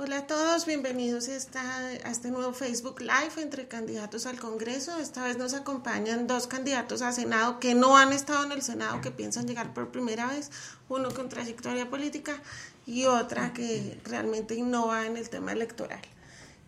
Hola a todos, bienvenidos a, este nuevo Facebook Live entre candidatos al Congreso. Esta vez nos acompañan dos candidatos a Senado que no han estado en el Senado, que piensan llegar por primera vez, uno con trayectoria política y otra que realmente innova en el tema electoral.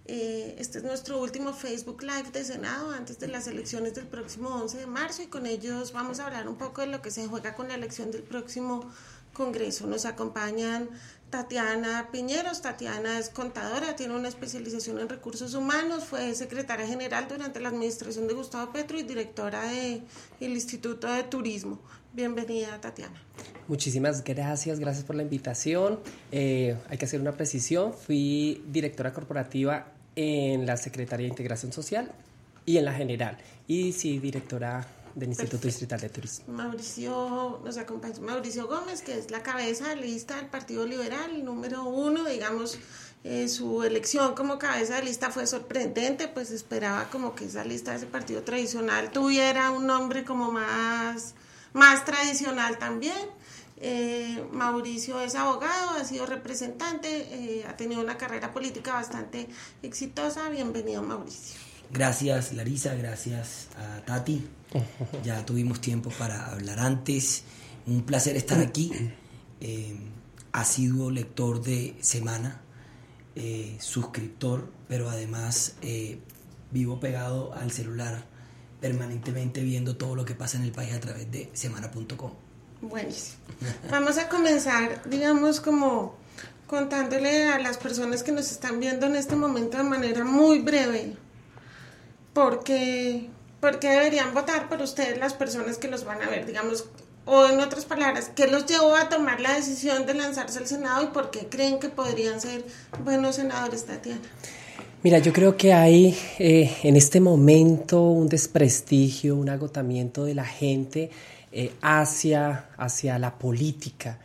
Eh, este es nuestro último Facebook Live de Senado antes de las elecciones del próximo 11 de marzo y con ellos vamos a hablar un poco de lo que se juega con la elección del próximo Congreso. Nos acompañan Tatiana Piñeros. Tatiana es contadora, tiene una especialización en recursos humanos, fue secretaria general durante la administración de Gustavo Petro y directora del Instituto de Turismo. Bienvenida, Tatiana. Muchísimas gracias, gracias por la invitación. Eh, hay que hacer una precisión. Fui directora corporativa en la Secretaría de Integración Social y en la general. Y sí, directora del Instituto Distrital de Turismo. Mauricio, nos acompaña Mauricio Gómez, que es la cabeza de lista del Partido Liberal, número uno, digamos, eh, su elección como cabeza de lista fue sorprendente, pues esperaba como que esa lista de ese partido tradicional tuviera un nombre como más, más tradicional también. Eh, Mauricio es abogado, ha sido representante, eh, ha tenido una carrera política bastante exitosa. Bienvenido, Mauricio. Gracias, Larisa, gracias a Tati. Ya tuvimos tiempo para hablar antes. Un placer estar aquí. Eh, ha sido lector de Semana, suscriptor, pero además vivo pegado al celular permanentemente viendo todo lo que pasa en el país a través de semana.com. Buenísimo. Vamos a comenzar, digamos, como contándole a las personas que nos están viendo en este momento de manera muy breve, porque, porque deberían votar por ustedes las personas que los van a ver, digamos, o en otras palabras, ¿qué los llevó a tomar la decisión de lanzarse al Senado y por qué creen que podrían ser buenos senadores, Tatiana? Mira, yo creo que hay eh, en este momento un desprestigio, un agotamiento de la gente eh, hacia, hacia la política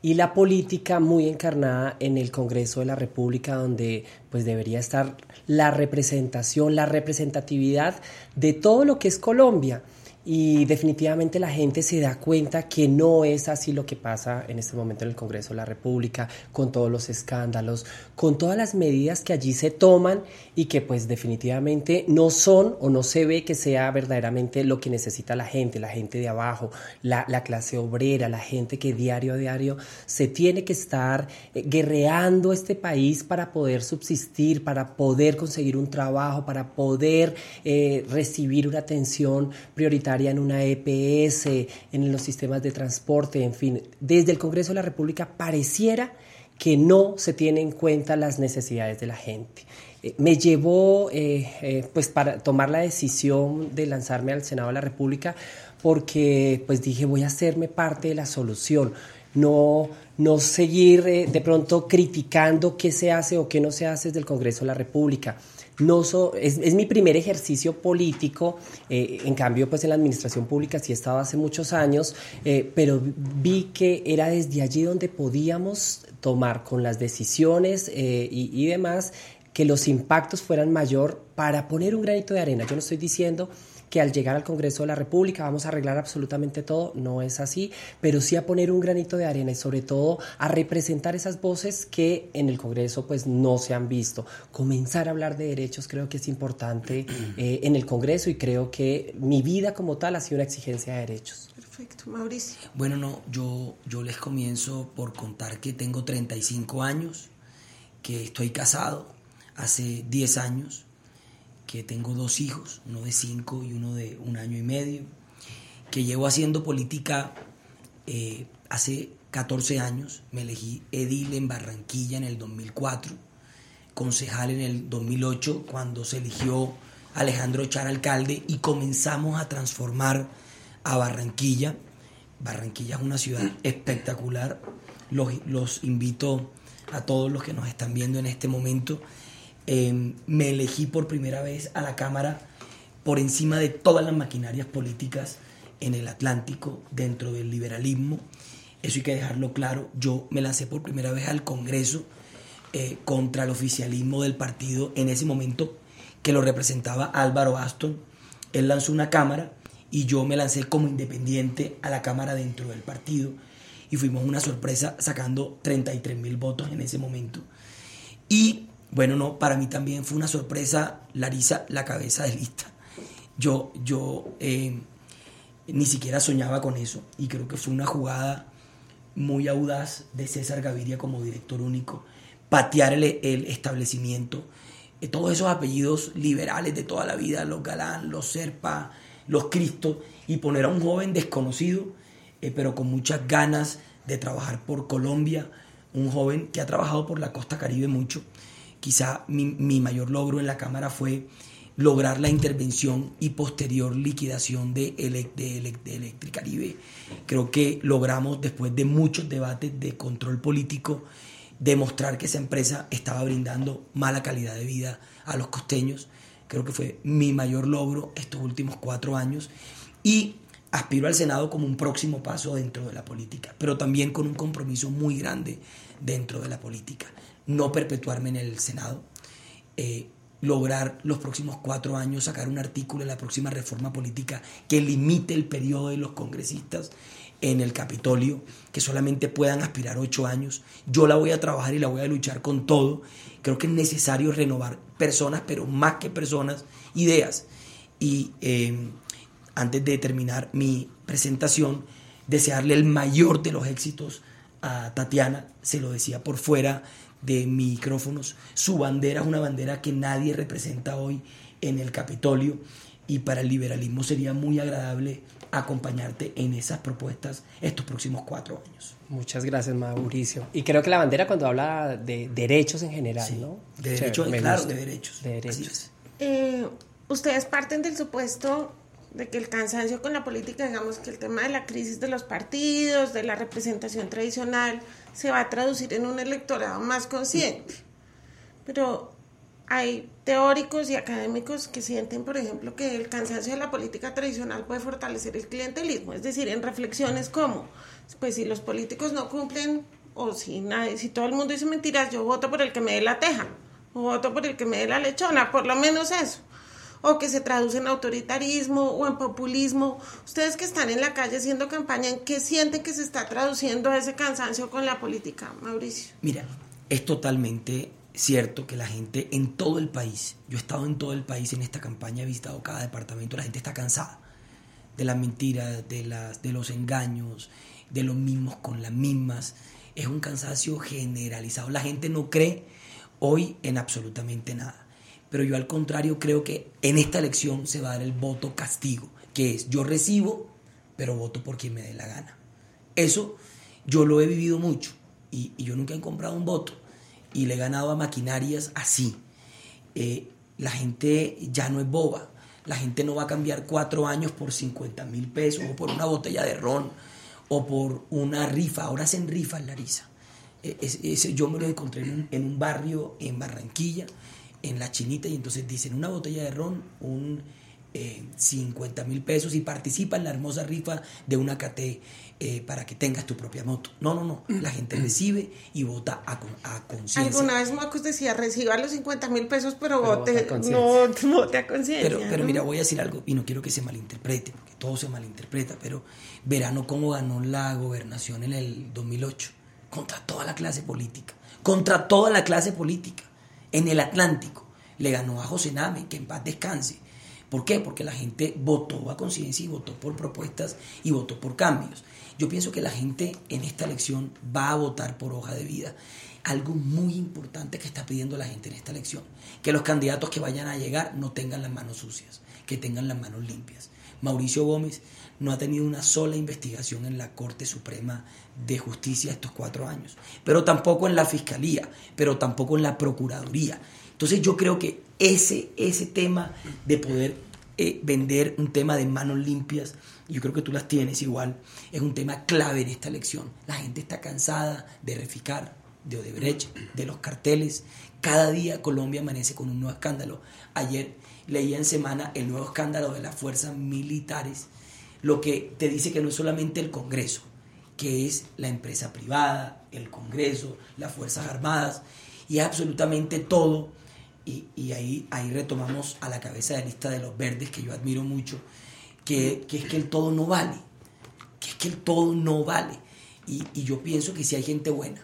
y la política muy encarnada en el Congreso de la República donde pues debería estar la representación, la representatividad de todo lo que es Colombia. Y definitivamente la gente se da cuenta que no es así lo que pasa en este momento en el Congreso de la República, con todos los escándalos, con todas las medidas que allí se toman y que pues definitivamente no son o no se ve que sea verdaderamente lo que necesita la gente, la gente de abajo, la, clase obrera, la gente que diario a diario se tiene que estar eh, guerreando este país para poder subsistir, para poder conseguir un trabajo, para poder eh, recibir una atención prioritaria en una EPS, en los sistemas de transporte, en fin. Desde el Congreso de la República pareciera que no se tienen en cuenta las necesidades de la gente. Eh, me llevó eh, eh, pues para tomar la decisión de lanzarme al Senado de la República porque pues dije voy a hacerme parte de la solución, no, no seguir de pronto criticando qué se hace o qué no se hace desde el Congreso de la República no es, mi primer ejercicio político, en cambio pues en la administración pública sí he estado hace muchos años, pero vi que era desde allí donde podíamos tomar con las decisiones y, y demás que los impactos fueran mayor para poner un granito de arena. Yo no estoy diciendo que al llegar al Congreso de la República vamos a arreglar absolutamente todo, no es así, pero sí a poner un granito de arena y sobre todo a representar esas voces que en el Congreso pues no se han visto. Comenzar a hablar de derechos creo que es importante eh, en el Congreso y creo que mi vida como tal ha sido una exigencia de derechos. Perfecto, Mauricio. Bueno, no, yo, yo les comienzo por contar que tengo 35 años, que estoy casado hace 10 años que tengo dos hijos, uno de cinco y uno de un año y medio, que llevo haciendo política eh, hace 14 años, me elegí edil en Barranquilla en el 2004, concejal en el 2008 cuando se eligió Alejandro Char alcalde y comenzamos a transformar a Barranquilla. Barranquilla es una ciudad espectacular, los, los invito a todos los que nos están viendo en este momento Em, me elegí por primera vez a la Cámara por encima de todas las maquinarias políticas en el Atlántico, dentro del liberalismo. Eso hay que dejarlo claro. Yo me lancé por primera vez al Congreso eh, contra el oficialismo del partido en ese momento que lo representaba Álvaro Aston. Él lanzó una Cámara y yo me lancé como independiente a la Cámara dentro del partido y fuimos una sorpresa sacando 33 mil votos en ese momento Y bueno, no, para mí también fue una sorpresa, Larisa, la cabeza de lista. Yo, yo eh, ni siquiera soñaba con eso y creo que fue una jugada muy audaz de César Gaviria como director único, patear el, establecimiento, eh, todos esos apellidos liberales de toda la vida, los Galán, los Serpa, los Cristo, y poner a un joven desconocido, eh, pero con muchas ganas de trabajar por Colombia, un joven que ha trabajado por la costa caribe mucho. Quizá mi, mayor logro en la Cámara fue lograr la intervención y posterior liquidación de, de, de Electricaribe. Creo que logramos, después de muchos debates de control político, demostrar que esa empresa estaba brindando mala calidad de vida a los costeños. Creo que fue mi mayor logro estos últimos cuatro años y aspiro al Senado como un próximo paso dentro de la política, pero también con un compromiso muy grande dentro de la política. No perpetuarme en el Senado. Eh, lograr los próximos cuatro años sacar un artículo en la próxima reforma política que limite el periodo de los congresistas en el Capitolio, que solamente puedan aspirar ocho años. Yo la voy a trabajar y la voy a luchar con todo. Creo que es necesario renovar personas, pero más que personas, ideas. Y eh, antes de terminar mi presentación, desearle el mayor de los éxitos a Tatiana, se lo decía por fuera de micrófonos. Su bandera es una bandera que nadie representa hoy en el Capitolio y para el liberalismo sería muy agradable acompañarte en esas propuestas estos próximos cuatro años. Muchas gracias, Mauricio. Y creo que la bandera cuando habla de derechos en general, ¿no? De derechos, claro, de derechos. De derechos. Eh, ustedes parten del supuesto de que el cansancio con la política, digamos que el tema de la crisis de los partidos, de la representación tradicional, se va a traducir en un electorado más consciente. Pero hay teóricos y académicos que sienten, por ejemplo, que el cansancio de la política tradicional puede fortalecer el clientelismo, es decir, en reflexiones como, pues si los políticos no cumplen o si nadie, si todo el mundo dice mentiras, yo voto por el que me dé la teja, o voto por el que me dé la lechona, por lo menos eso o que se traduce en autoritarismo o en populismo. Ustedes que están en la calle haciendo campaña, ¿en qué sienten que se está traduciendo ese cansancio con la política, Mauricio? Mira, es totalmente cierto que la gente en todo el país, yo he estado en todo el país en esta campaña, he visitado cada departamento, la gente está cansada de las mentiras, de, las, de los engaños, de los mismos con las mismas. Es un cansancio generalizado. La gente no cree hoy en absolutamente nada. Pero yo al contrario creo que en esta elección se va a dar el voto castigo, que es yo recibo, pero voto por quien me dé la gana. Eso yo lo he vivido mucho y, yo nunca he comprado un voto y le he ganado a maquinarias así. Eh, la gente ya no es boba. La gente no va a cambiar cuatro años por 50 mil pesos o por una botella de ron o por una rifa. Ahora hacen rifas, Larisa. E, ese, yo me lo encontré en un barrio en Barranquilla en la chinita y entonces dicen una botella de ron, un 50 eh, mil pesos y participa en la hermosa rifa de una KT eh, para que tengas tu propia moto. No, no, no. La gente recibe y vota a, a conciencia. Alguna vez Marcos decía, reciba los 50 mil pesos, pero, vote, no vote a conciencia. Pero, pero mira, voy a decir algo y no quiero que se malinterprete, porque todo se malinterpreta, pero verano cómo ganó la gobernación en el 2008, contra toda la clase política, contra toda la clase política en el Atlántico. Le ganó a José Name, que en paz descanse. ¿Por qué? Porque la gente votó a conciencia y votó por propuestas y votó por cambios. Yo pienso que la gente en esta elección va a votar por hoja de vida. Algo muy importante que está pidiendo la gente en esta elección, que los candidatos que vayan a llegar no tengan las manos sucias, que tengan las manos limpias. Mauricio Gómez no ha tenido una sola investigación en la Corte Suprema de Justicia estos cuatro años, pero tampoco en la Fiscalía, pero tampoco en la Procuraduría. Entonces yo creo que ese, ese tema de poder eh, vender un tema de manos limpias, yo creo que tú las tienes igual, es un tema clave en esta elección. La gente está cansada de reficar, de Odebrecht, de los carteles. Cada día Colombia amanece con un nuevo escándalo. Ayer leía en semana el nuevo escándalo de las fuerzas militares, lo que te dice que no es solamente el Congreso, que es la empresa privada, el Congreso, las Fuerzas Armadas, y absolutamente todo. Y, ahí, ahí retomamos a la cabeza de lista de los verdes, que yo admiro mucho, que, es que el todo no vale, que es que el todo no vale. Y, y yo pienso que si hay gente buena,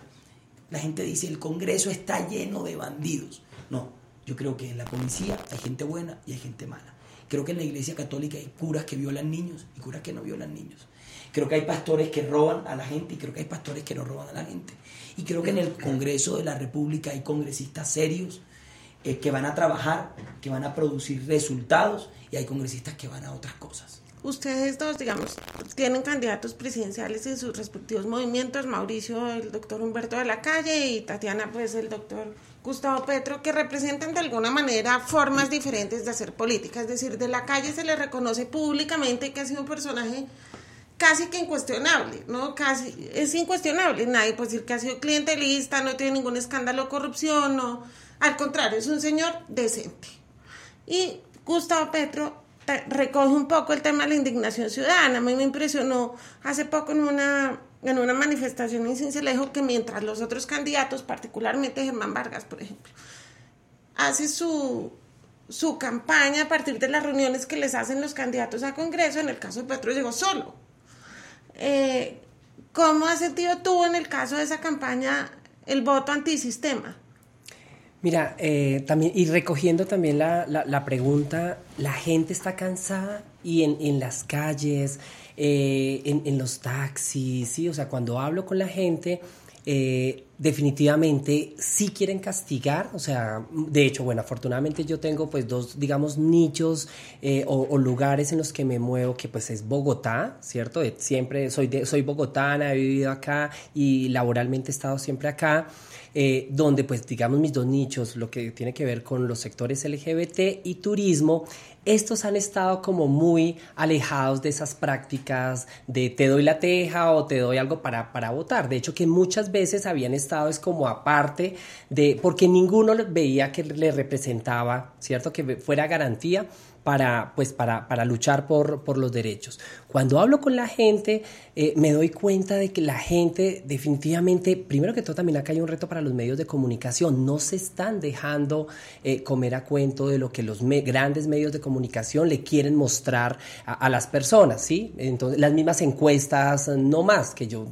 La gente dice, el Congreso está lleno de bandidos. No, yo creo que en la policía hay gente buena y hay gente mala. Creo que en la iglesia católica hay curas que violan niños y curas que no violan niños. Creo que hay pastores que roban a la gente y creo que hay pastores que no roban a la gente. Y creo que en el Congreso de la República hay congresistas serios eh, que van a trabajar, que van a producir resultados y hay congresistas que van a otras cosas. Ustedes dos, digamos, tienen candidatos presidenciales en sus respectivos movimientos, Mauricio, el doctor Humberto de la Calle y Tatiana, pues el doctor Gustavo Petro, que representan de alguna manera formas diferentes de hacer política. Es decir, de la calle se le reconoce públicamente que ha sido un personaje casi que incuestionable, ¿no? Casi, es incuestionable. Nadie puede decir que ha sido clientelista, no tiene ningún escándalo de corrupción, no. Al contrario, es un señor decente. Y Gustavo Petro recoge un poco el tema de la indignación ciudadana. A mí me impresionó hace poco en una, en una manifestación en Cincelejo que mientras los otros candidatos, particularmente Germán Vargas, por ejemplo, hace su, su campaña a partir de las reuniones que les hacen los candidatos a Congreso, en el caso de Petro llegó solo. Eh, ¿Cómo ha sentido tú en el caso de esa campaña el voto antisistema? Mira, eh, también, y recogiendo también la, la, pregunta, la gente está cansada y en, en las calles, eh, en, los taxis, ¿sí? O sea, cuando hablo con la gente, eh, definitivamente sí quieren castigar, o sea, de hecho, bueno, afortunadamente yo tengo pues dos, digamos, nichos o, lugares en los que me muevo, que pues es Bogotá, ¿cierto? Siempre soy, soy bogotana, he vivido acá y laboralmente he estado siempre acá. Eh, donde pues digamos mis dos nichos, lo que tiene que ver con los sectores LGBT y turismo, estos han estado como muy alejados de esas prácticas de te doy la teja o te doy algo para, para votar. De hecho, que muchas veces habían estado es como aparte de, porque ninguno veía que le representaba, ¿cierto? Que fuera garantía para, pues, para, para luchar por, por, los derechos. Cuando hablo con la gente, eh, me doy cuenta de que la gente definitivamente, primero que todo también acá hay un reto para los medios de comunicación, no se están dejando eh, comer a cuento de lo que los grandes medios de comunicación le quieren mostrar a, las personas, ¿sí? Entonces, las mismas encuestas, no más, que yo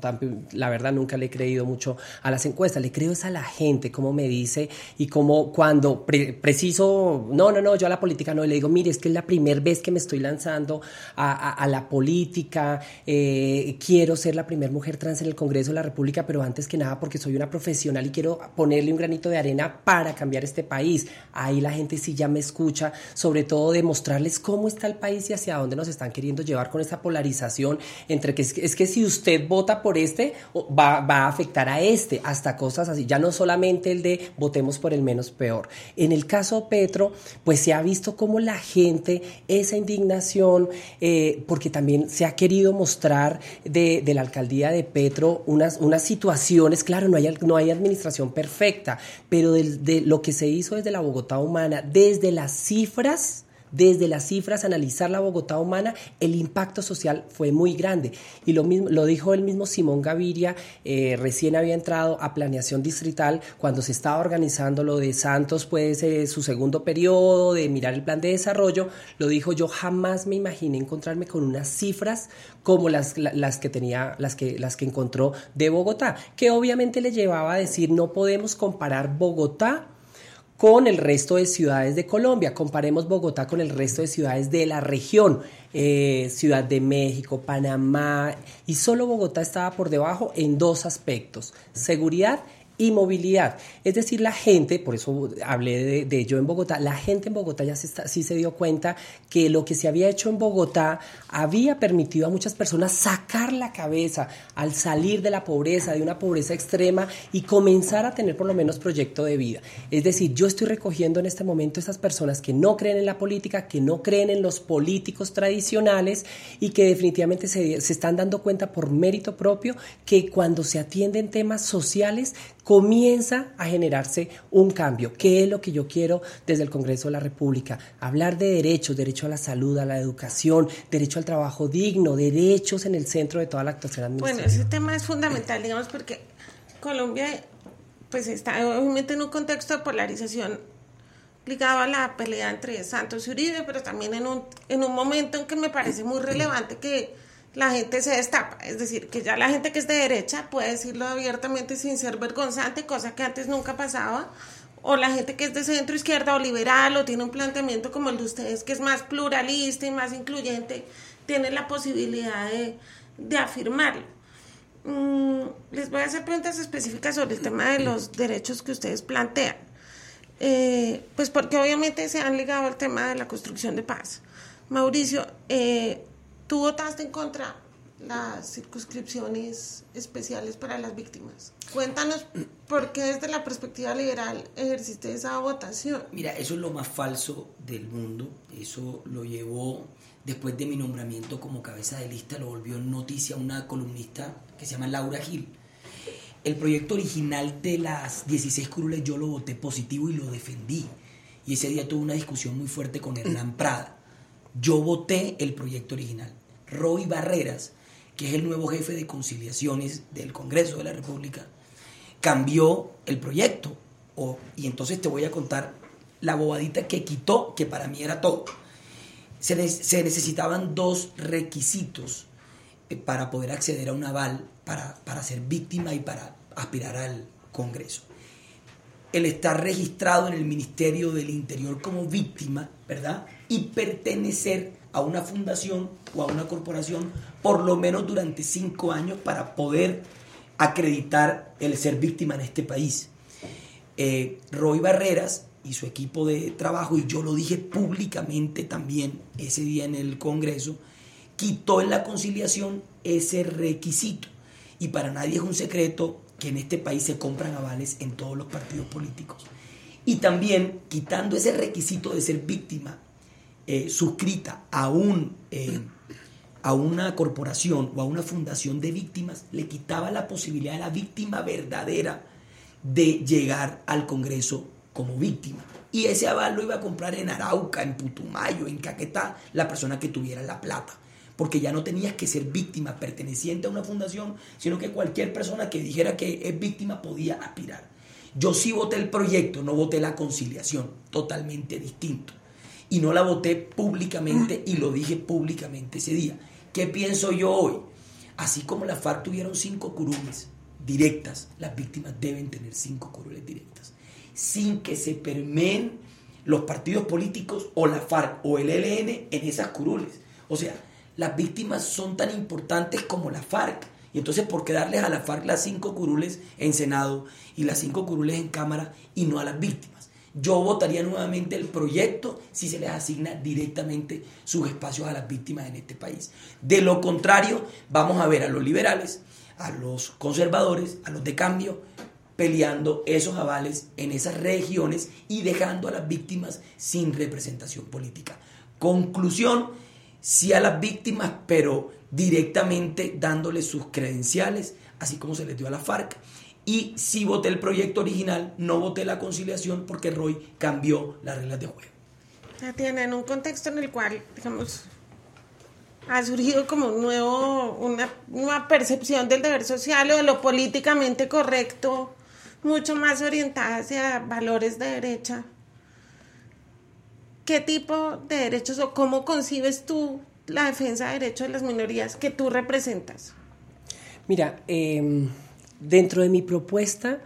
la verdad nunca le he creído mucho a las encuestas, le creo es a la gente, como me dice y como cuando preciso, no, no, no, yo a la política no le digo, mire, que es la primera vez que me estoy lanzando a, la política, eh, quiero ser la primera mujer trans en el Congreso de la República, pero antes que nada porque soy una profesional y quiero ponerle un granito de arena para cambiar este país. Ahí la gente sí ya me escucha, sobre todo demostrarles cómo está el país y hacia dónde nos están queriendo llevar con esa polarización entre que es, que si usted vota por este, va, va a afectar a este, hasta cosas así, ya no solamente el de votemos por el menos peor. En el caso Petro, pues se ha visto cómo la gente esa indignación, eh, porque también se ha querido mostrar de, la alcaldía de Petro unas, situaciones, claro, no hay, no hay administración perfecta, pero de lo que se hizo desde la Bogotá humana, desde las cifras, desde las cifras, analizar la Bogotá humana, el impacto social fue muy grande. Y lo mismo lo dijo el mismo Simón Gaviria, eh, recién había entrado a planeación distrital cuando se estaba organizando lo de Santos, pues su segundo periodo, de mirar el plan de desarrollo, lo dijo yo jamás me imaginé encontrarme con unas cifras como las, las que tenía, las que, las que encontró de Bogotá, que obviamente le llevaba a decir no podemos comparar Bogotá con el resto de ciudades de Colombia. Comparemos Bogotá con el resto de ciudades de la región, eh, Ciudad de México, Panamá, y solo Bogotá estaba por debajo en dos aspectos, seguridad y movilidad. Es decir, la gente, por eso hablé de, ello en Bogotá, la gente en Bogotá ya se sí se dio cuenta que lo que se había hecho en Bogotá había permitido a muchas personas sacar la cabeza al salir de la pobreza, de una pobreza extrema y comenzar a tener por lo menos proyecto de vida. Es decir, yo estoy recogiendo en este momento esas personas que no creen en la política, que no creen en los políticos tradicionales y que definitivamente se están dando cuenta por mérito propio que cuando se atienden temas sociales, comienza a generarse un cambio. ¿Qué es lo que yo quiero desde el Congreso de la República? Hablar de derechos, derecho a la salud, a la educación, derecho al trabajo digno, derechos en el centro de toda la actuación administrativa. Bueno, ese tema es fundamental, digamos, porque Colombia pues está obviamente en un contexto de polarización ligado a la pelea entre Santos y Uribe, pero también en un, en un momento en que me parece muy relevante que la gente se destapa. Es decir, que ya la gente que es de derecha puede decirlo abiertamente sin ser vergonzante, cosa que antes nunca pasaba. O la gente que es de centro izquierda o liberal o tiene un planteamiento como el de ustedes, que es más pluralista y más incluyente, tiene la posibilidad de, de afirmarlo. Mm, les voy a hacer preguntas específicas sobre el tema de los derechos que ustedes plantean. Eh, pues porque obviamente se han ligado al tema de la construcción de paz. Mauricio, eh, tú votaste en contra las circunscripciones especiales para las víctimas. Cuéntanos por qué desde la perspectiva liberal ejerciste esa votación. Mira, eso es lo más falso del mundo. Eso lo llevó después de mi nombramiento como cabeza de lista, lo volvió noticia una columnista que se llama Laura Gil. El proyecto original de las 16 curules yo lo voté positivo y lo defendí. Y ese día tuve una discusión muy fuerte con Hernán Prada. Yo voté el proyecto original. Roy Barreras, que es el nuevo jefe de conciliaciones del Congreso de la República, cambió el proyecto. y entonces te voy a contar la bobadita que quitó, que para mí era todo. Se, necesitaban dos requisitos eh, para poder acceder a un aval para, para ser víctima y para aspirar al Congreso. El estar registrado en el Ministerio del Interior como víctima, ¿verdad? Y pertenecer a una fundación o a una corporación por lo menos durante cinco años para poder acreditar el ser víctima en este país. Eh, Roy Barreras y su equipo de trabajo, y yo lo dije públicamente también ese día en el Congreso, quitó en la conciliación ese requisito. Y para nadie es un secreto que en este país se compran avales en todos los partidos políticos. Y también quitando ese requisito de ser víctima eh, suscrita a, un, eh, a una corporación o a una fundación de víctimas, le quitaba la posibilidad a la víctima verdadera de llegar al Congreso como víctima. Y ese aval lo iba a comprar en Arauca, en Putumayo, en Caquetá, la persona que tuviera la plata. Porque ya no tenías que ser víctima perteneciente a una fundación, sino que cualquier persona que dijera que es víctima podía aspirar. Yo sí voté el proyecto, no voté la conciliación, totalmente distinto. Y no la voté públicamente y lo dije públicamente ese día. ¿Qué pienso yo hoy? Así como la FARC tuvieron cinco curules directas, las víctimas deben tener cinco curules directas sin que se permeen los partidos políticos o la FARC o el ELN en esas curules. O sea, las víctimas son tan importantes como la FARC. Y entonces, ¿por qué darles a la FARC las cinco curules en Senado y las cinco curules en Cámara y no a las víctimas? Yo votaría nuevamente el proyecto si se les asigna directamente sus espacios a las víctimas en este país. De lo contrario, vamos a ver a los liberales, a los conservadores, a los de cambio, peleando esos avales en esas regiones y dejando a las víctimas sin representación política. Conclusión, sí a las víctimas, pero directamente dándoles sus credenciales, así como se les dio a la FARC. Y sí voté el proyecto original, no voté la conciliación porque Roy cambió las reglas de juego. Ya tienen un contexto en el cual, digamos, ha surgido como un nuevo, una nueva percepción del deber social o de lo políticamente correcto mucho más orientada hacia valores de derecha. ¿Qué tipo de derechos o cómo concibes tú la defensa de derechos de las minorías que tú representas? Mira, em, dentro de mi propuesta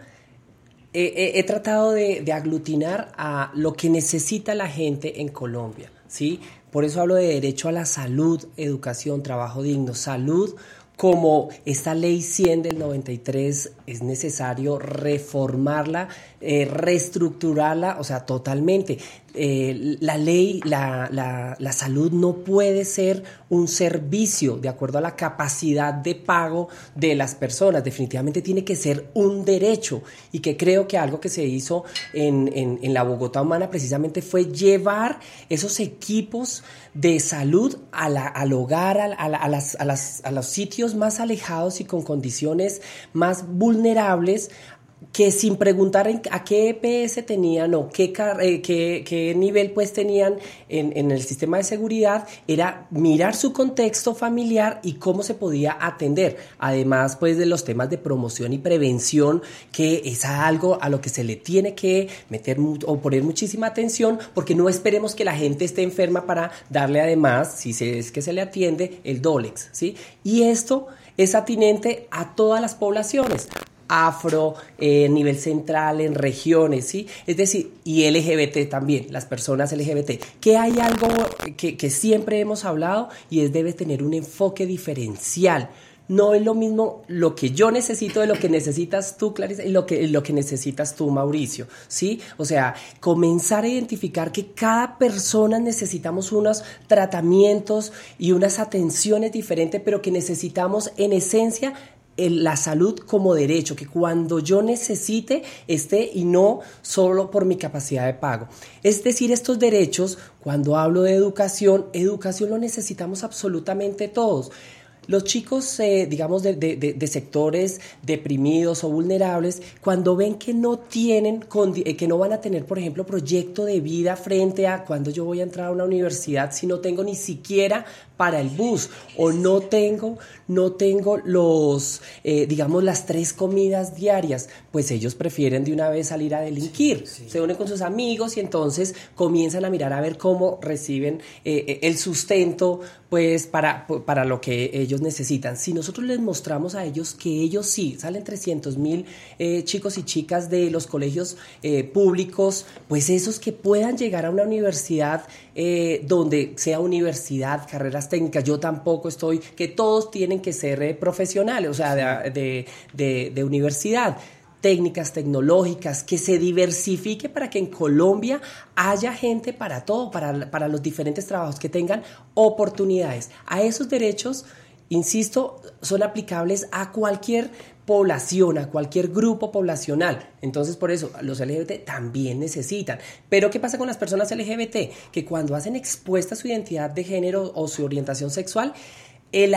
he tratado de, aglutinar a lo que necesita la gente en Colombia, ¿sí? Por eso hablo de derecho a la salud, educación, trabajo digno, salud como esta ley 100 del 93 es necesario reformarla, eh, reestructurarla, o sea, totalmente. Eh, la ley, la, la, salud no puede ser un servicio de acuerdo a la capacidad de pago de las personas, definitivamente tiene que ser un derecho. Y que creo que algo que se hizo en, en, la Bogotá Humana precisamente fue llevar esos equipos de salud al hogar, a, las, a, las, a los sitios más alejados y con condiciones más vulnerables que sin preguntar a qué EPS tenían o qué, eh, qué, qué nivel pues tenían en, en, el sistema de seguridad, era mirar su contexto familiar y cómo se podía atender. Además pues de los temas de promoción y prevención, que es algo a lo que se le tiene que meter o poner muchísima atención, porque no esperemos que la gente esté enferma para darle además, si es que se le atiende, el Dolex, ¿sí? Y esto es atinente a todas las poblaciones afro, eh, nivel central, en regiones, ¿sí? Es decir, y LGBT también, las personas LGBT, que hay algo que, siempre hemos hablado y es debe tener un enfoque diferencial no es lo mismo lo que yo necesito de lo que necesitas tú, Clarisa, y lo que, lo que necesitas tú, Mauricio, ¿sí? O sea, comenzar a identificar que cada persona necesitamos unos tratamientos y unas atenciones diferentes, pero que necesitamos en esencia la salud como derecho, que cuando yo necesite esté y no solo por mi capacidad de pago. Es decir, estos derechos, cuando hablo de educación, educación lo necesitamos absolutamente todos. Los chicos, eh, digamos, de, sectores deprimidos o vulnerables, cuando ven que no tienen, eh, que no van a tener, por ejemplo, proyecto de vida frente a cuando yo voy a entrar a una universidad si no tengo ni siquiera para el bus o no tengo, no tengo los, eh, digamos, las tres comidas diarias, pues ellos prefieren de una vez salir a delinquir, se unen con sus amigos y entonces comienzan a mirar a ver cómo reciben el sustento, pues, para, para lo que ellos necesitan. Si nosotros les mostramos a ellos que ellos sí, salen 300 mil eh, chicos y chicas de los colegios eh, públicos, pues esos que puedan llegar a una universidad eh, donde sea universidad, carreras técnicas, yo tampoco estoy, que todos tienen que ser profesionales, o sea, de, de universidad técnicas tecnológicas, que se diversifique para que en Colombia haya gente para todo, para, para los diferentes trabajos, que tengan oportunidades. A esos derechos insisto, son aplicables a cualquier población, a cualquier grupo poblacional. Entonces, por eso, los LGBT también necesitan. Pero, ¿qué pasa con las personas LGBT? Que cuando hacen expuesta su identidad de género o su orientación sexual, el,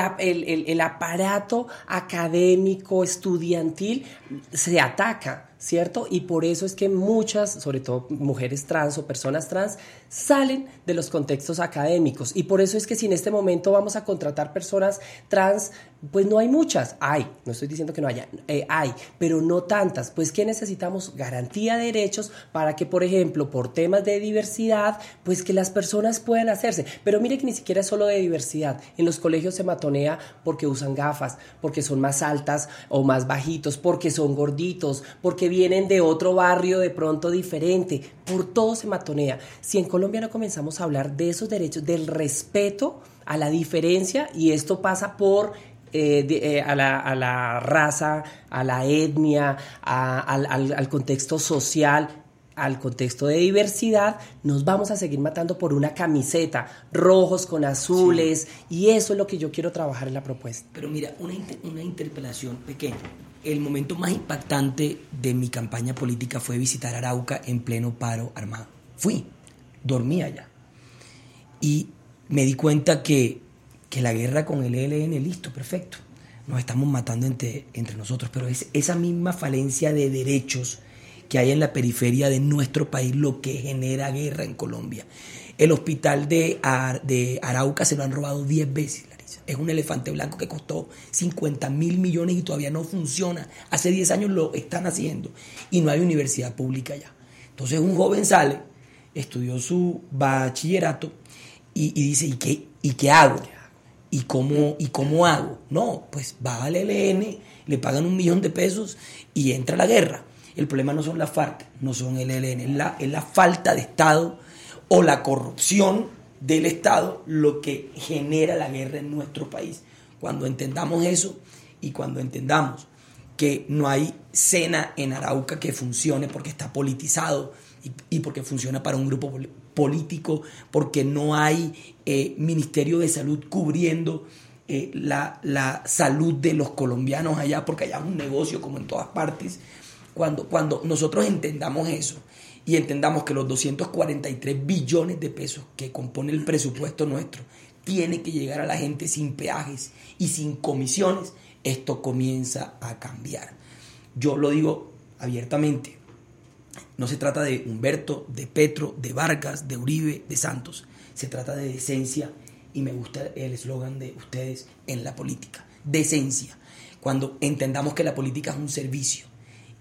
el, aparato académico, estudiantil, se ataca ¿cierto? Y por eso es que muchas, sobre todo mujeres trans o personas trans, salen de los contextos académicos. Y por eso es que si en este momento vamos a contratar personas trans, pues no hay muchas. Hay, no estoy diciendo que no haya, eh, hay, pero no tantas. Pues que necesitamos garantía de derechos para que, por ejemplo, por temas de diversidad, pues que las personas puedan hacerse. Pero mire que ni siquiera es solo de diversidad. En los colegios se matonea porque usan gafas, porque son más altas o más bajitos, porque son gorditos, porque vienen de otro barrio de pronto diferente. Por todo se matonea. Si en Colombia no comenzamos a hablar de esos derechos, del respeto a la diferencia, y esto pasa por eh, eh, a, la, raza, a la etnia, al, contexto social, al contexto de diversidad, nos vamos a seguir matando por una camiseta, rojos con azules, y eso es lo que yo quiero trabajar en la propuesta. Pero mira, una, una interpelación pequeña el momento más impactante de mi campaña política fue visitar Arauca en pleno paro armado. Fui, dormí allá. Y me di cuenta que, la guerra con el ELN, listo, perfecto. Nos estamos matando entre, entre nosotros, pero es esa misma falencia de derechos que hay en la periferia de nuestro país lo que genera guerra en Colombia. El hospital de, de Arauca se lo han robado 10 veces es un elefante blanco que costó 50 mil millones y todavía no funciona. Hace 10 años lo están haciendo y no hay universidad pública ya. Entonces un joven sale, estudió su bachillerato y, dice, ¿y qué, ¿y qué hago? ¿Y cómo, ¿Y cómo hago? No, pues va al ELN, le pagan un millón de pesos y entra la guerra. El problema no son las FARC, no son el ELN, es la, es la falta de Estado o la corrupción del Estado lo que genera la guerra en nuestro país. Cuando entendamos eso y cuando entendamos que no hay cena en Arauca que funcione porque está politizado y, porque funciona para un grupo político, porque no hay eh, Ministerio de Salud cubriendo eh, la, la, salud de los colombianos allá, porque allá es un negocio como en todas partes. Cuando, cuando nosotros entendamos eso y entendamos que los 243 billones de pesos que compone el presupuesto nuestro tiene que llegar a la gente sin peajes y sin comisiones, esto comienza a cambiar. Yo lo digo abiertamente. No se trata de Humberto, de Petro, de Vargas, de Uribe, de Santos. Se trata de decencia y me gusta el eslogan de ustedes en la política. Decencia. Cuando entendamos que la política es un servicio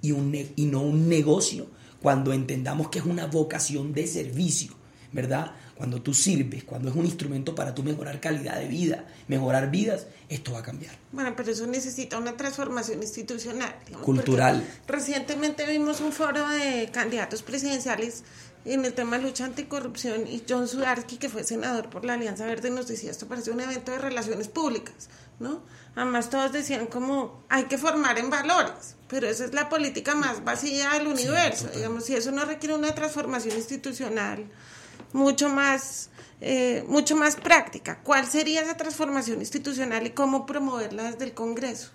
y, un, y no un negocio, cuando entendamos que es una vocación de servicio, ¿verdad? Cuando tú sirves, cuando es un instrumento para tú mejorar calidad de vida, mejorar vidas, esto va a cambiar. Bueno, pero eso necesita una transformación institucional. Cultural. Recientemente vimos un foro de candidatos presidenciales en el tema de lucha anticorrupción y John Sudarski, que fue senador por la Alianza Verde, nos decía, esto parece un evento de relaciones públicas, ¿no? Además todos decían como, hay que formar en valores, pero esa es la política más vacía del universo, digamos, si eso no requiere una transformación institucional mucho más, eh, mucho más práctica. ¿Cuál sería esa transformación institucional y cómo promoverla desde el Congreso?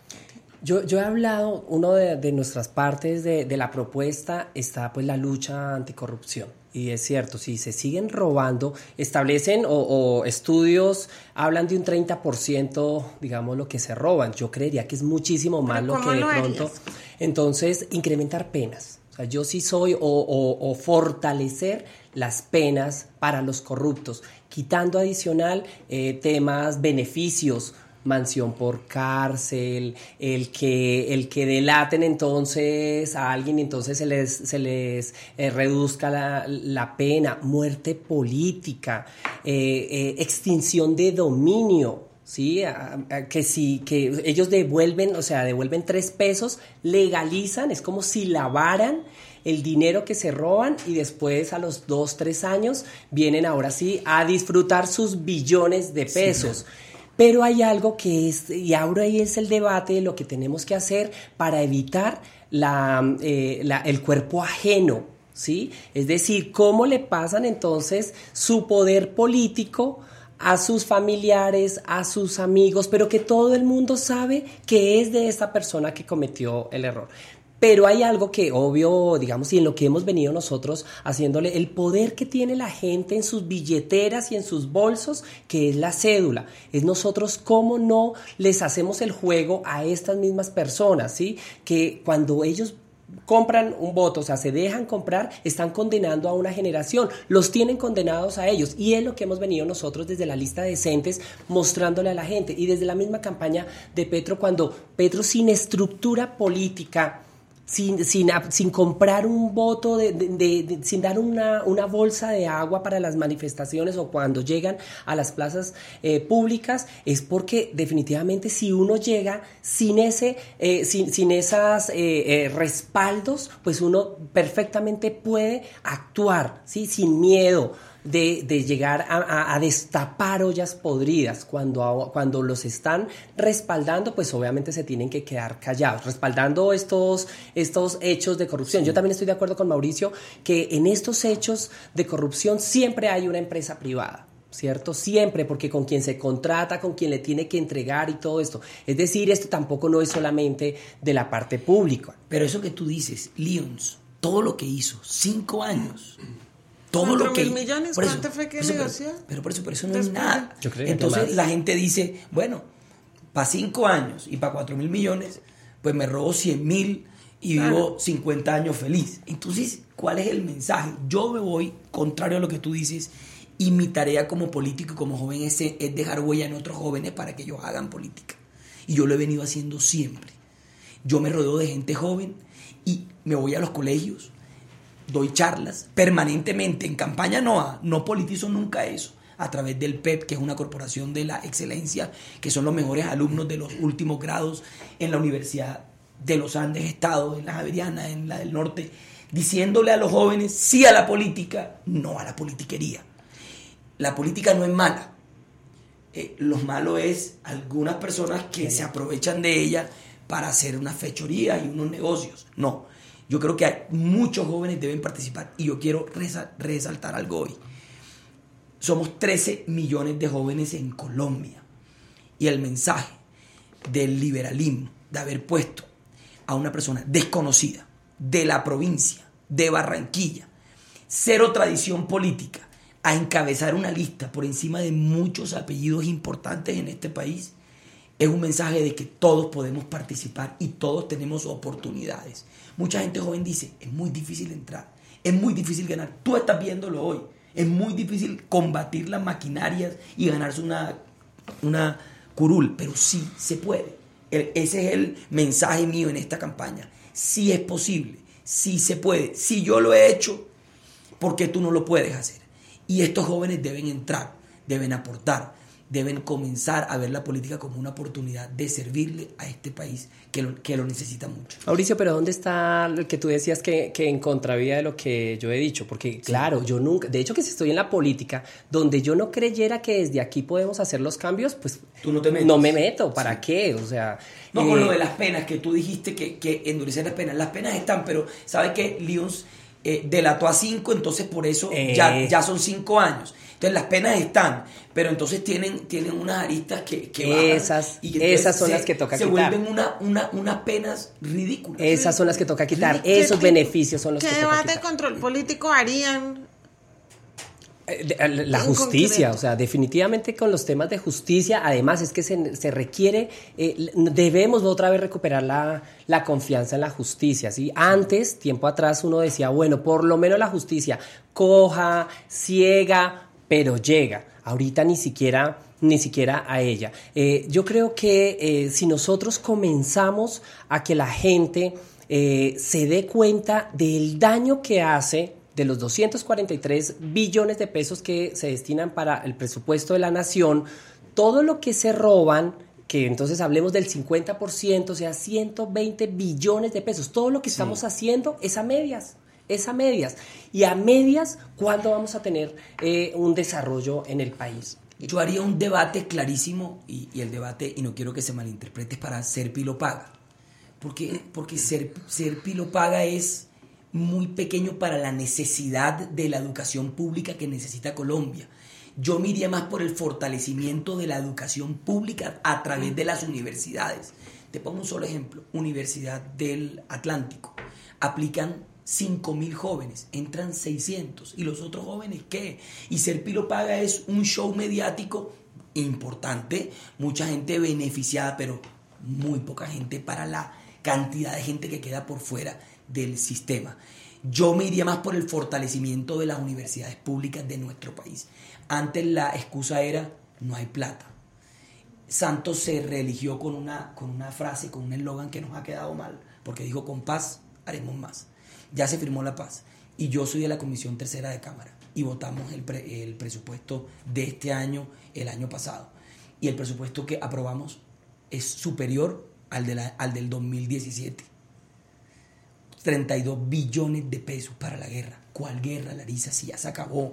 Yo, yo he hablado, una de, de, nuestras partes de, de, la propuesta está pues la lucha anticorrupción. Y es cierto, si se siguen robando, establecen o, o estudios hablan de un 30%, digamos, lo que se roban. Yo creería que es muchísimo más lo que de lo pronto. harías? Entonces, incrementar penas. O sea, yo sí soy o, o, o, fortalecer las penas para los corruptos, quitando adicional eh, temas, beneficios, mansión por cárcel, el que, el que delaten entonces a alguien, entonces se les, se les eh, reduzca la, la, pena, muerte política, eh, eh, extinción de dominio. Sí, a, a, que si que ellos devuelven, o sea, devuelven tres pesos, legalizan, es como si lavaran el dinero que se roban y después a los dos, tres años vienen ahora sí a disfrutar sus billones de pesos. Sí, pero hay algo que es, y ahora ahí es el debate de lo que tenemos que hacer para evitar la, eh, la, el cuerpo ajeno, ¿sí? Es decir, cómo le pasan entonces su poder político a sus familiares, a sus amigos, pero que todo el mundo sabe que es de esta persona que cometió el error. Pero hay algo que, obvio, digamos, y en lo que hemos venido nosotros haciéndole, el poder que tiene la gente en sus billeteras y en sus bolsos, que es la cédula. Es nosotros cómo no les hacemos el juego a estas mismas personas, ¿sí? Que cuando ellos compran un voto, o sea, se dejan comprar, están condenando a una generación, los tienen condenados a ellos. Y es lo que hemos venido nosotros desde la lista de decentes mostrándole a la gente. Y desde la misma campaña de Petro, cuando Petro sin estructura política, sin, sin, sin, comprar un voto, de, de, sin dar una, una, bolsa de agua para las manifestaciones o cuando llegan a las plazas eh, públicas, es porque definitivamente si uno llega sin ese, eh, sin, sin esas eh, respaldos, pues uno perfectamente puede actuar, ¿sí? sin miedo de, de llegar a, a, a, destapar ollas podridas. Cuando, cuando los están respaldando, pues obviamente se tienen que quedar callados, respaldando estos, estos hechos de corrupción. Yo también estoy de acuerdo con Mauricio que en estos hechos de corrupción siempre hay una empresa privada. ¿cierto? Siempre, porque con quien se contrata, con quien le tiene que entregar y todo esto. Es decir, esto tampoco no es solamente de la parte pública. Pero eso que tú dices, Lions, todo lo que hizo, cinco años, todo lo que mil millones por cuánto eso, fue que eso, negoció pero, pero, por eso pero eso no es nada. entonces la gente dice bueno para cinco años y para cuatro mil millones pues me robo 100 mil y claro. vivo 50 años feliz entonces cuál es el mensaje yo me voy contrario a lo que tú dices y mi tarea como político y como joven es, es dejar huella en otros jóvenes para que ellos hagan política. Y yo lo he venido haciendo siempre. Yo me rodeo de gente joven y me voy a los colegios doy charlas permanentemente en campaña no no politizo nunca eso a través del PEP, que es una corporación de la excelencia, que son los mejores alumnos de los últimos grados en la Universidad de los Andes, Estado, en la Javeriana, en la del Norte, diciéndole a los jóvenes sí a la política, no a la politiquería. La política no es mala. Eh, lo malo es algunas personas que se aprovechan de ella para hacer una fechoría y unos negocios. No, yo creo que hay, muchos jóvenes deben participar y yo quiero resaltar algo hoy. Somos 13 millones de jóvenes en Colombia y el mensaje del liberalismo, de haber puesto a una persona desconocida de la provincia, de Barranquilla, cero tradición política, a encabezar una lista por encima de muchos apellidos importantes en este país, es un mensaje de que todos podemos participar y todos tenemos oportunidades. Mucha gente joven dice, es muy difícil entrar, es muy difícil ganar. Tú estás viéndolo hoy. Es muy difícil combatir las maquinarias y ganarse una, una curul, pero sí se puede. Ese es el mensaje mío en esta campaña. Sí es posible, sí se puede. Si yo lo he hecho, ¿por qué tú no lo puedes hacer? Y estos jóvenes deben entrar, deben aportar, deben comenzar a ver la política como una oportunidad de servirle a este país que lo, que lo necesita mucho. Mauricio, pero ¿dónde está lo que tú decías que, que en contravía de lo que yo he dicho? Porque claro, yo nunca, de hecho que si estoy en la política, donde yo no creyera que desde aquí podemos hacer los cambios, pues tú no, te metes. no me meto, ¿para qué? O sea... No, con lo de las penas, que tú dijiste que, que endurecer las penas, las penas están, pero ¿sabes qué? Lions eh, delató a cinco, entonces por eso ya, eh. ya son cinco años. Entonces las penas están, pero entonces tienen, tienen unas aristas que, que esas, y esas son las que toca quitar. Se vuelven una, una, unas penas ridículas. Esas son las que toca quitar. Esos beneficios son los que toca quitar. ¿Qué debate de control político harían la justicia, o sea, definitivamente con los temas de justicia, además es que se, se requiere, eh, debemos otra vez recuperar la, la, confianza en la justicia, ¿sí? Antes, tiempo atrás, uno decía, bueno, por lo menos la justicia coja, ciega, pero llega. Ahorita ni siquiera ni siquiera a ella. Eh, yo creo que si nosotros comenzamos a que la gente se dé cuenta del daño que hace de los 243 billones de pesos que se destinan para el presupuesto de la nación, todo lo que se roban, que entonces hablemos del 50%, o sea, 120 billones de pesos, todo lo que estamos haciendo es a medias. Es a medias. Y a medias, ¿cuándo vamos a tener eh, un desarrollo en el país? Yo haría un debate clarísimo, y, el debate, y no quiero que se malinterprete, para ser pilo paga. Porque, porque ser, ser pilo paga es muy pequeño para la necesidad de la educación pública que necesita Colombia. Yo me iría más por el fortalecimiento de la educación pública a través de las universidades. Te pongo un solo ejemplo. Universidad del Atlántico. Aplican 5 mil jóvenes, entran 600. ¿Y los otros jóvenes qué? Y ser Pilo Paga es un show mediático importante, mucha gente beneficiada, pero muy poca gente para la cantidad de gente que queda por fuera del sistema. Yo me iría más por el fortalecimiento de las universidades públicas de nuestro país. Antes la excusa era no hay plata. Santos se reeligió con una, con una frase, con un eslogan que nos ha quedado mal, porque dijo con paz haremos más. Ya se firmó la paz y yo soy de la Comisión Tercera de Cámara y votamos el, el presupuesto de este año, el año pasado. Y el presupuesto que aprobamos es superior al, de al del 2017. 32 billones de pesos para la guerra. ¿Cuál guerra, Larisa? Si ya se acabó.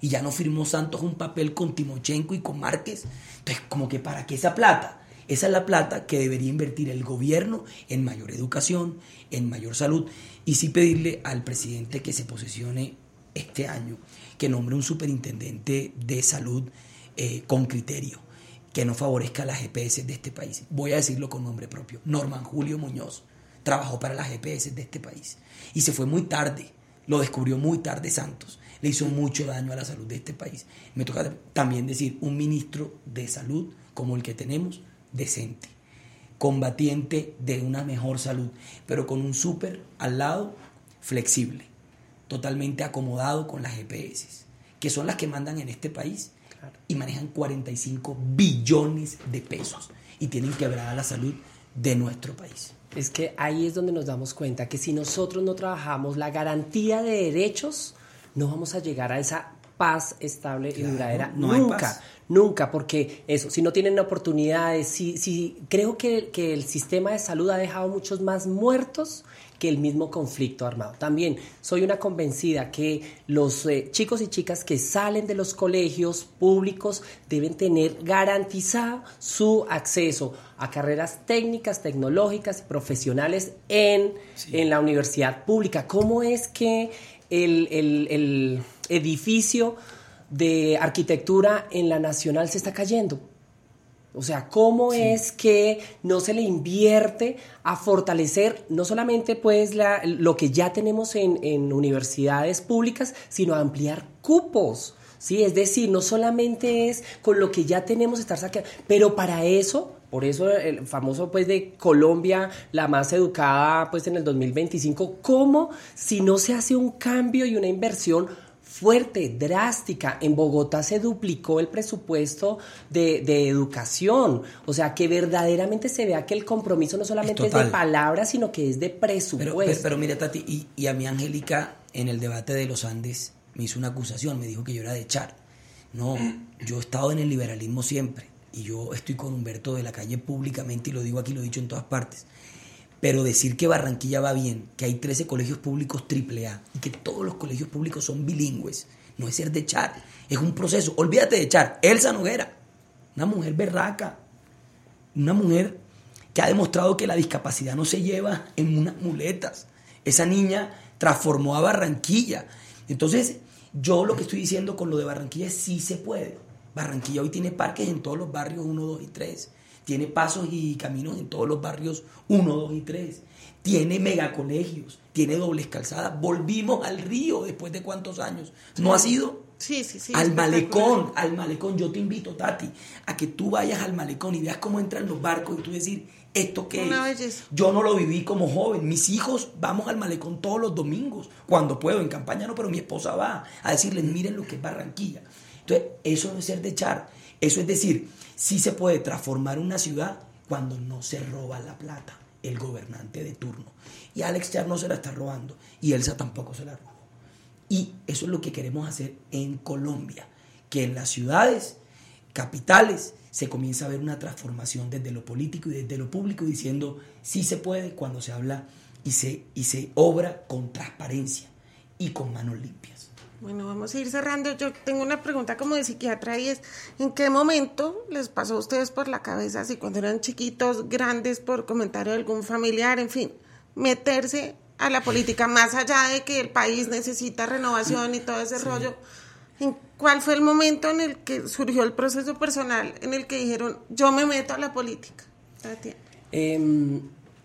Y ya no firmó Santos un papel con Timochenko y con Márquez. Entonces, como que para qué esa plata? Esa es la plata que debería invertir el gobierno en mayor educación, en mayor salud. Y sí pedirle al presidente que se posesione este año, que nombre un superintendente de salud eh, con criterio, que no favorezca las GPS de este país. Voy a decirlo con nombre propio. Norman Julio Muñoz trabajó para las GPS de este país. Y se fue muy tarde, lo descubrió muy tarde Santos. Le hizo mucho daño a la salud de este país. Me toca también decir, un ministro de salud como el que tenemos, decente, combatiente de una mejor salud, pero con un súper al lado flexible, totalmente acomodado con las GPS, que son las que mandan en este país y manejan 45 billones de pesos y tienen quebrada la salud de nuestro país. Es que ahí es donde nos damos cuenta que si nosotros no trabajamos la garantía de derechos, no vamos a llegar a esa paz estable y duradera nunca, nunca, porque eso, si no tienen oportunidades, si, si creo que, que, el sistema de salud ha dejado muchos más muertos que el mismo conflicto armado. También soy una convencida que los eh, chicos y chicas que salen de los colegios públicos deben tener garantizado su acceso a carreras técnicas, tecnológicas y profesionales en, en la universidad pública. ¿Cómo es que el, el edificio de arquitectura en la nacional se está cayendo? O sea, ¿cómo es que no se le invierte a fortalecer no solamente pues la, lo que ya tenemos en, en, universidades públicas, sino a ampliar cupos? ¿sí? Es decir, no solamente es con lo que ya tenemos estar sacando, pero para eso Por eso el famoso pues de Colombia, la más educada pues en el 2025, ¿cómo si no se hace un cambio y una inversión fuerte, drástica. En Bogotá se duplicó el presupuesto de, educación. O sea, que verdaderamente se vea que el compromiso no solamente es, de palabras, sino que es de presupuesto. Pero, mira, Tati, y, y, a mi Angélica en el debate de los Andes me hizo una acusación, me dijo que yo era de echar. No, yo he estado en el liberalismo siempre y yo estoy con Humberto de la calle públicamente y lo digo aquí, lo he dicho en todas partes. Pero decir que Barranquilla va bien, que hay 13 colegios públicos AAA y que todos los colegios públicos son bilingües, no es ser de echar, es un proceso. Olvídate de echar. Elsa Noguera, una mujer berraca, una mujer que ha demostrado que la discapacidad no se lleva en unas muletas. Esa niña transformó a Barranquilla. Entonces, yo lo que estoy diciendo con lo de Barranquilla es sí se puede. Barranquilla hoy tiene parques en todos los barrios 1, 2 y 3 tiene pasos y caminos en todos los barrios 1, 2 y 3, tiene megacolegios, tiene dobles calzadas. Volvimos al río después de cuántos años. ¿No ha sido? Sí, sí, sí. Al malecón, al malecón. Yo te invito, Tati, a que tú vayas al malecón y veas cómo entran los barcos y tú decir, ¿esto qué es? Yo no lo viví como joven. Mis hijos vamos al malecón todos los domingos, cuando puedo, en campaña no, pero mi esposa va a decirles, miren lo que es Barranquilla. Entonces, eso no es ser de echar. Eso es decir, sí se puede transformar una ciudad cuando no se roba la plata el gobernante de turno. Y Alex Char no se la está robando y Elsa tampoco se la robó. Y eso es lo que queremos hacer en Colombia, que en las ciudades capitales se comienza a ver una transformación desde lo político y desde lo público diciendo sí se puede cuando se habla y se, y se obra con transparencia y con manos limpias. Bueno, vamos a ir cerrando. Yo tengo una pregunta como de psiquiatra y es, ¿en qué momento les pasó a ustedes por la cabeza, si cuando eran chiquitos, grandes, por comentario de algún familiar, en fin, meterse a la política, más allá de que el país necesita renovación y todo ese rollo? ¿En ¿Cuál fue el momento en el que surgió el proceso personal en el que dijeron, yo me meto a la política? Eh,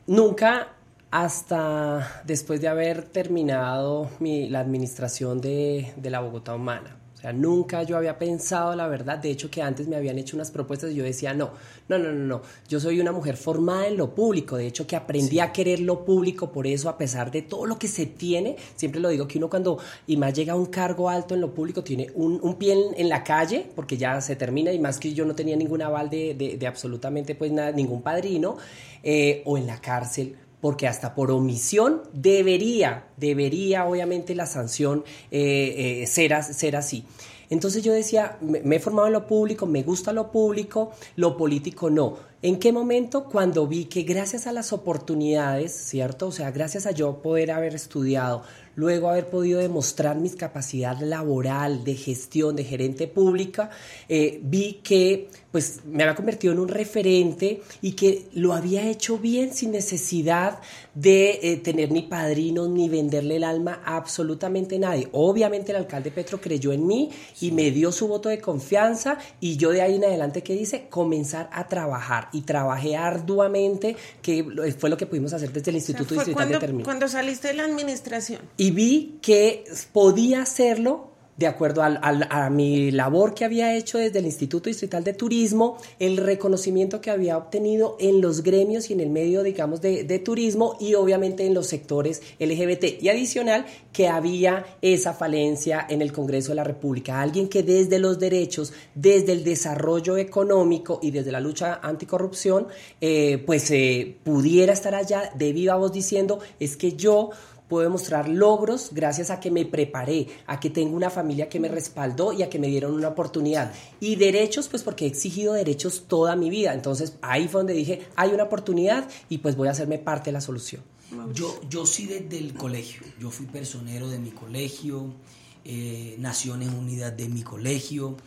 nunca hasta después de haber terminado mi, la administración de, de, la Bogotá Humana. O sea, nunca yo había pensado, la verdad, de hecho que antes me habían hecho unas propuestas y yo decía, no, no, no, no, no, yo soy una mujer formada en lo público, de hecho que aprendí a querer lo público, por eso a pesar de todo lo que se tiene, siempre lo digo que uno cuando y más llega a un cargo alto en lo público tiene un, un pie en, la calle, porque ya se termina y más que yo no tenía ningún aval de, de, absolutamente pues nada, ningún padrino, eh, o en la cárcel porque hasta por omisión debería, debería obviamente la sanción eh, eh, ser, así. Entonces yo decía, me, he formado en lo público, me gusta lo público, lo político no. ¿En qué momento? Cuando vi que gracias a las oportunidades, ¿cierto? O sea, gracias a yo poder haber estudiado, luego haber podido demostrar mis capacidades laboral, de gestión, de gerente pública, eh, vi que pues me había convertido en un referente y que lo había hecho bien sin necesidad de eh, tener ni padrinos ni venderle el alma a absolutamente nadie. Obviamente el alcalde Petro creyó en mí y me dio su voto de confianza y yo de ahí en adelante, ¿qué dice? Comenzar a trabajar y trabajé arduamente, que fue lo que pudimos hacer desde el Instituto Distrital de Termino. Cuando saliste de la administración. Y vi que podía hacerlo de acuerdo a, mi labor que había hecho desde el Instituto Distrital de Turismo, el reconocimiento que había obtenido en los gremios y en el medio, digamos, de, turismo y obviamente en los sectores LGBT. Y adicional, que había esa falencia en el Congreso de la República. Alguien que desde los derechos, desde el desarrollo económico y desde la lucha anticorrupción, eh, pues eh, pudiera estar allá de viva voz diciendo, es que yo puedo demostrar logros gracias a que me preparé, a que tengo una familia que me respaldó y a que me dieron una oportunidad. Y derechos, pues porque he exigido derechos toda mi vida. Entonces ahí fue donde dije, hay una oportunidad y pues voy a hacerme parte de la solución. Yo, yo sí desde el colegio, yo fui personero de mi colegio, eh, Naciones Unidas de mi colegio,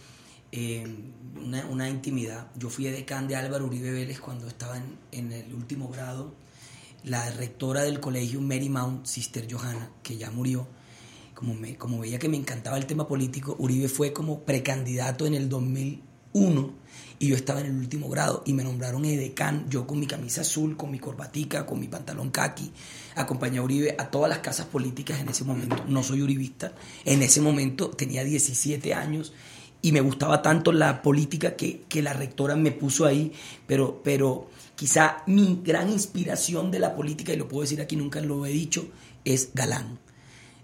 eh, una, intimidad. Yo fui decán de Álvaro Uribe Vélez cuando estaba en, en el último grado la rectora del colegio Mary Mount, Sister Johanna, que ya murió, como, como veía que me encantaba el tema político, Uribe fue como precandidato en el 2001 y yo estaba en el último grado y me nombraron edecán, yo con mi camisa azul, con mi corbatica, con mi pantalón kaki, acompañé a Uribe a todas las casas políticas en ese momento. No soy uribista, en ese momento tenía 17 años y me gustaba tanto la política que, que, la rectora me puso ahí, pero, pero quizá mi gran inspiración de la política, y lo puedo decir aquí, nunca lo he dicho, es Galán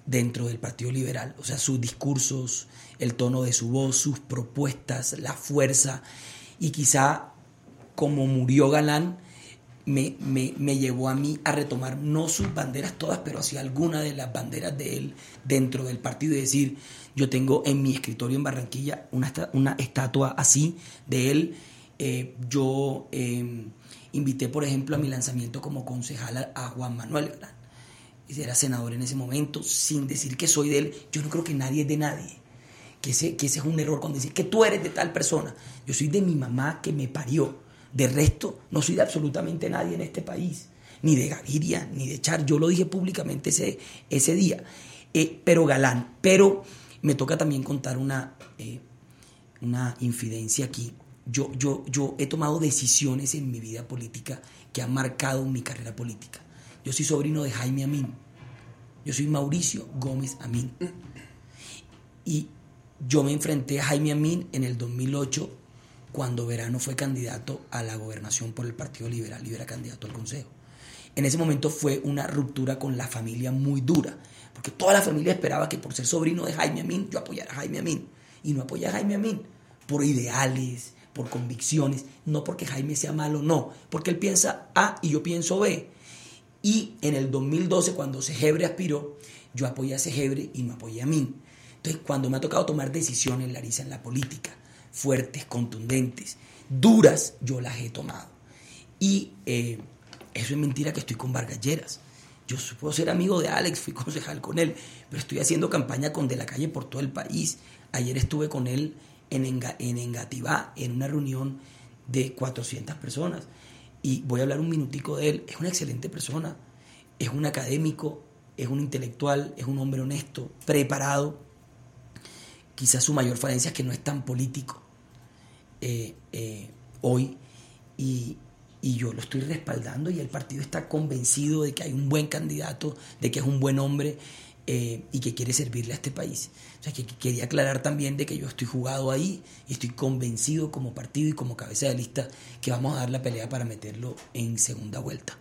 dentro del Partido Liberal, o sea, sus discursos, el tono de su voz, sus propuestas, la fuerza, y quizá como murió Galán, me, me, llevó a mí a retomar no sus banderas todas, pero así alguna de las banderas de él dentro del partido y decir, yo tengo en mi escritorio en Barranquilla una, una estatua así de él. Eh, yo em, invité, por ejemplo, a mi lanzamiento como concejal a, Juan Manuel Galán. Era senador en ese momento, sin decir que soy de él. Yo no creo que nadie es de nadie. Que ese, que ese es un error cuando decir que tú eres de tal persona. Yo soy de mi mamá que me parió de resto, no soy de absolutamente nadie en este país, ni de Gaviria, ni de Char. Yo lo dije públicamente ese, ese día. Eh, pero galán. Pero me toca también contar una, eh, una infidencia aquí. Yo, yo, yo he tomado decisiones en mi vida política que han marcado mi carrera política. Yo soy sobrino de Jaime Amín. Yo soy Mauricio Gómez Amín. Y yo me enfrenté a Jaime Amín en el 2008 cuando Verano fue candidato a la gobernación por el Partido Liberal y era candidato al Consejo. En ese momento fue una ruptura con la familia muy dura, porque toda la familia esperaba que por ser sobrino de Jaime Amín yo apoyara a Jaime Amín. Y no apoyé a Jaime Amín por ideales, por convicciones, no porque Jaime sea malo, no, porque él piensa A y yo pienso B. Y en el 2012, cuando Segebre aspiró, yo apoyé a Segebre y no apoyé a Amín. Entonces, cuando me ha tocado tomar decisiones, Larisa, en la política, fuertes, contundentes, duras, yo las he tomado. Y eh, eso es mentira que estoy con Vargalleras. Yo puedo ser amigo de Alex, fui concejal con él, pero estoy haciendo campaña con De la Calle por todo el país. Ayer estuve con él en, en Engativá, en una reunión de 400 personas. Y voy a hablar un minutico de él. Es una excelente persona, es un académico, es un intelectual, es un hombre honesto, preparado. Quizás su mayor falencia es que no es tan político. Eh, eh, hoy y, yo lo estoy respaldando y el partido está convencido de que hay un buen candidato, de que es un buen hombre eh, y que quiere servirle a este país. O sea, que, quería aclarar también de que yo estoy jugado ahí y estoy convencido como partido y como cabeza de lista que vamos a dar la pelea para meterlo en segunda vuelta.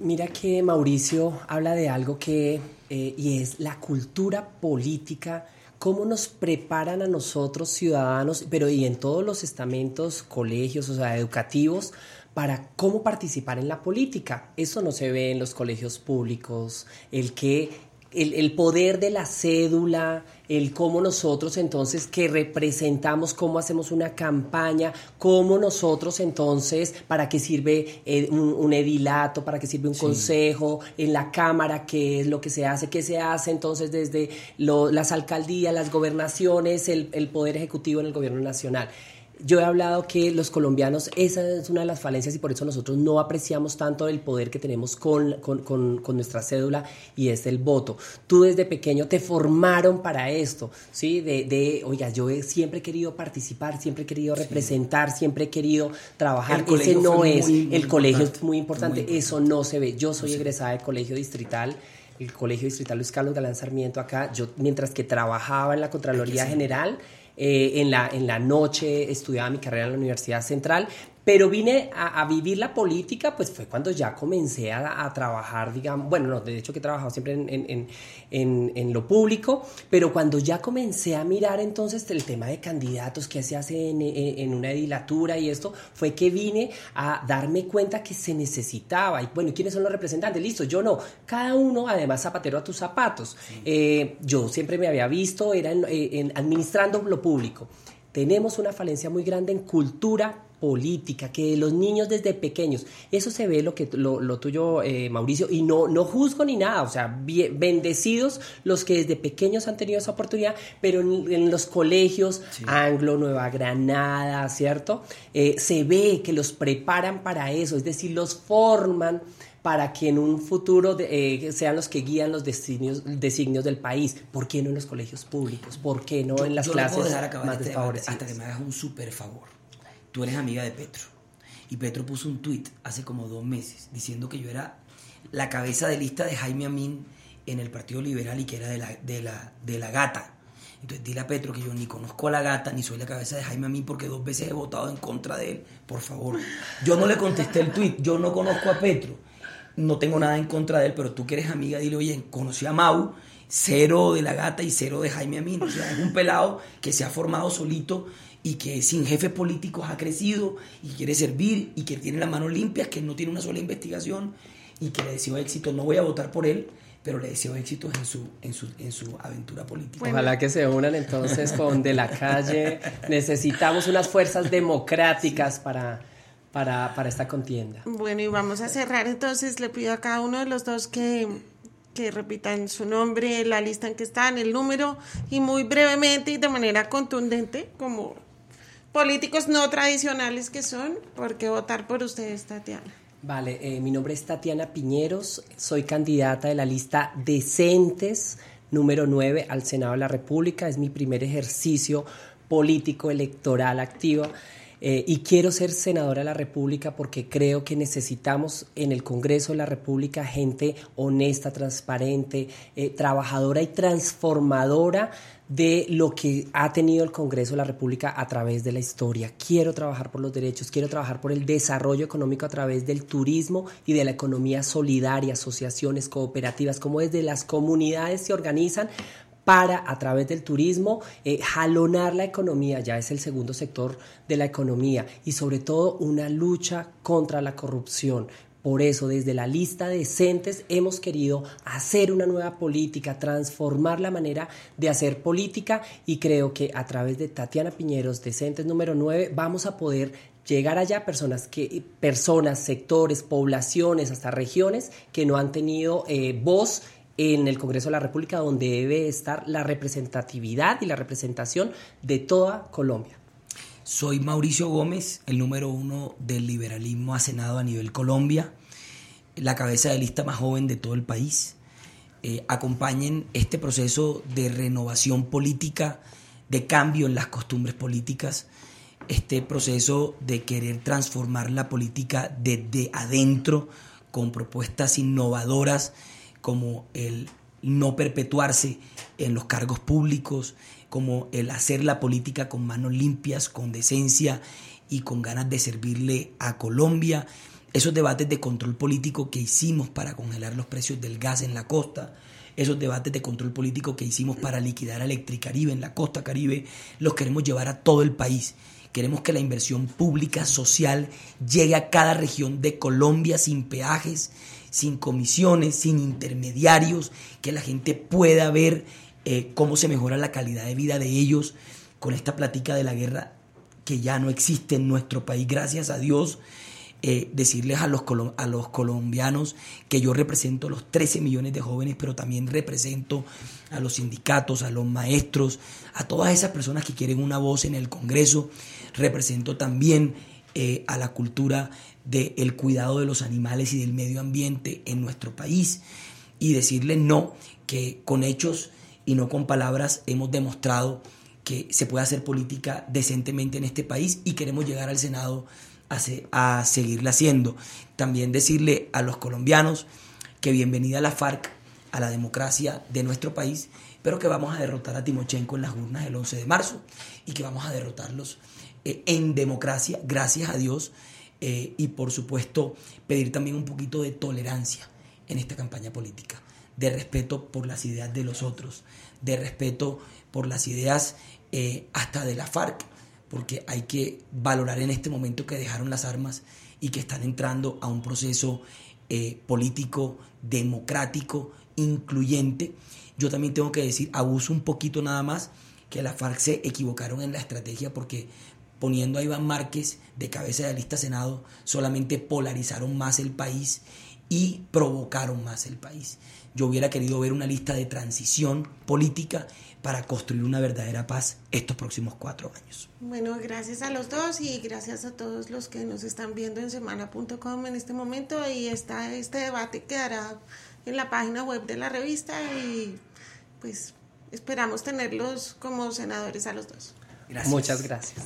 mira que Mauricio habla de algo que, y es la cultura política cómo nos preparan a nosotros ciudadanos, pero y en todos los estamentos, colegios, o sea, educativos, para cómo participar en la política. Eso no se ve en los colegios públicos, el que el, poder de la cédula, el cómo nosotros entonces que representamos, cómo hacemos una campaña, cómo nosotros entonces, para qué sirve eh, un, edilato, para qué sirve un consejo, en la Cámara, qué es lo que se hace, qué se hace entonces desde las alcaldías, las gobernaciones, el, el Poder Ejecutivo en el Gobierno Nacional. Yo he hablado que los colombianos, esa es una de las falencias y por eso nosotros no apreciamos tanto el poder que tenemos con, con, nuestra cédula y es el voto. Tú desde pequeño te formaron para esto, ¿sí? De, de oiga, yo he, siempre he querido participar, siempre he querido representar, siempre he querido trabajar. Ese no es, el colegio es muy importante, eso no se ve. Yo soy egresada del colegio distrital el Colegio Distrital Luis Carlos Galán Sarmiento acá, yo mientras que trabajaba en la Contraloría General, eh, en, la, en la noche estudiaba mi carrera en la Universidad Central, pero vine a, vivir la política, pues fue cuando ya comencé a, trabajar, digamos, bueno, no, de hecho que he trabajado siempre en, en, en, lo público, pero cuando ya comencé a mirar entonces el tema de candidatos, que se hace en, una edilatura y esto, fue que vine a darme cuenta que se necesitaba. Y bueno, ¿quiénes son los representantes? Listo, yo no. Cada uno, además, zapatero a tus zapatos. Eh, yo siempre me había visto, era eh, administrando lo público. Tenemos una falencia muy grande en cultura política, que los niños desde pequeños, eso se ve lo que lo, tuyo, eh, Mauricio, y no, no juzgo ni nada, o sea, bendecidos los que desde pequeños han tenido esa oportunidad, pero en, los colegios, Anglo, Nueva Granada, ¿cierto? Eh, se ve que los preparan para eso, es decir, los forman para que en un futuro eh, sean los que guían los designios, designios del país. ¿Por qué no en los colegios públicos? ¿Por qué no en las clases más este Hasta que me hagas un súper favor tú eres amiga de Petro. Y Petro puso un tuit hace como dos meses diciendo que yo era la cabeza de lista de Jaime Amín en el Partido Liberal y que era de la, de la, de la gata. Entonces dile a Petro que yo ni conozco a la gata, ni soy la cabeza de Jaime a mí, porque dos veces he votado en contra de él. Por favor. Yo no le contesté el tweet, yo no conozco a Petro, no tengo nada en contra de él, pero tú que eres amiga, dile, oye, conocí a Mau, cero de la gata y cero de Jaime Amin. O sea, es un pelado que se ha formado solito y que sin jefes políticos ha crecido y quiere servir y que tiene las manos limpias, que no tiene una sola investigación y que le deseo éxito. No voy a votar por él, pero le deseo éxitos en su, en su, en su aventura política. Ojalá que se unan entonces con De la Calle. Necesitamos unas fuerzas democráticas para, para, para esta contienda. Bueno, y vamos a cerrar entonces. Le pido a cada uno de los dos que, que repitan su nombre, la lista en que están, el número, y muy brevemente y de manera contundente, como políticos no tradicionales que son, porque votar por ustedes, Tatiana. Vale, eh, mi nombre es Tatiana Piñeros, soy candidata de la lista Decentes número 9 al Senado de la República, es mi primer ejercicio político electoral activo. Eh, y quiero ser senadora de la República porque creo que necesitamos en el Congreso de la República gente honesta, transparente, eh, trabajadora y transformadora de lo que ha tenido el Congreso de la República a través de la historia. Quiero trabajar por los derechos, quiero trabajar por el desarrollo económico a través del turismo y de la economía solidaria, asociaciones, cooperativas, como desde las comunidades se organizan para, a través del turismo, eh, jalonar la economía, ya es el segundo sector de la economía, y sobre todo una lucha contra la corrupción. Por eso, desde la lista de decentes hemos querido hacer una nueva política, transformar la manera de hacer política y creo que a través de Tatiana Piñeros, decentes número 9, vamos a poder llegar allá personas que personas, sectores, poblaciones, hasta regiones que no han tenido eh, voz en el Congreso de la República, donde debe estar la representatividad y la representación de toda Colombia. Soy Mauricio Gómez, el número uno del liberalismo a Senado a nivel Colombia, la cabeza de lista más joven de todo el país. Eh, acompañen este proceso de renovación política, de cambio en las costumbres políticas, este proceso de querer transformar la política desde adentro con propuestas innovadoras como el no perpetuarse en los cargos públicos, como el hacer la política con manos limpias, con decencia y con ganas de servirle a Colombia. Esos debates de control político que hicimos para congelar los precios del gas en la costa, esos debates de control político que hicimos para liquidar Electricaribe en la costa caribe, los queremos llevar a todo el país. Queremos que la inversión pública social llegue a cada región de Colombia sin peajes, sin comisiones, sin intermediarios, que la gente pueda ver eh, cómo se mejora la calidad de vida de ellos con esta plática de la guerra que ya no existe en nuestro país, gracias a Dios. Eh, decirles a los, a los colombianos que yo represento a los 13 millones de jóvenes, pero también represento a los sindicatos, a los maestros, a todas esas personas que quieren una voz en el Congreso. Represento también eh, a la cultura del cuidado de los animales y del medio ambiente en nuestro país y decirles no, que con hechos y no con palabras hemos demostrado que se puede hacer política decentemente en este país y queremos llegar al Senado a, a seguirla haciendo. También decirle a los colombianos que bienvenida a la FARC, a la democracia de nuestro país, pero que vamos a derrotar a Timochenko en las urnas el 11 de marzo y que vamos a derrotarlos eh, en democracia, gracias a Dios, eh, y por supuesto pedir también un poquito de tolerancia en esta campaña política de respeto por las ideas de los otros, de respeto por las ideas eh, hasta de la FARC, porque hay que valorar en este momento que dejaron las armas y que están entrando a un proceso eh, político, democrático, incluyente. Yo también tengo que decir, abuso un poquito nada más, que la FARC se equivocaron en la estrategia porque poniendo a Iván Márquez de cabeza de lista Senado, solamente polarizaron más el país y provocaron más el país. Yo hubiera querido ver una lista de transición política para construir una verdadera paz estos próximos cuatro años. Bueno, gracias a los dos y gracias a todos los que nos están viendo en semana.com en este momento y está, este debate quedará en la página web de la revista y pues esperamos tenerlos como senadores a los dos. Muchas gracias.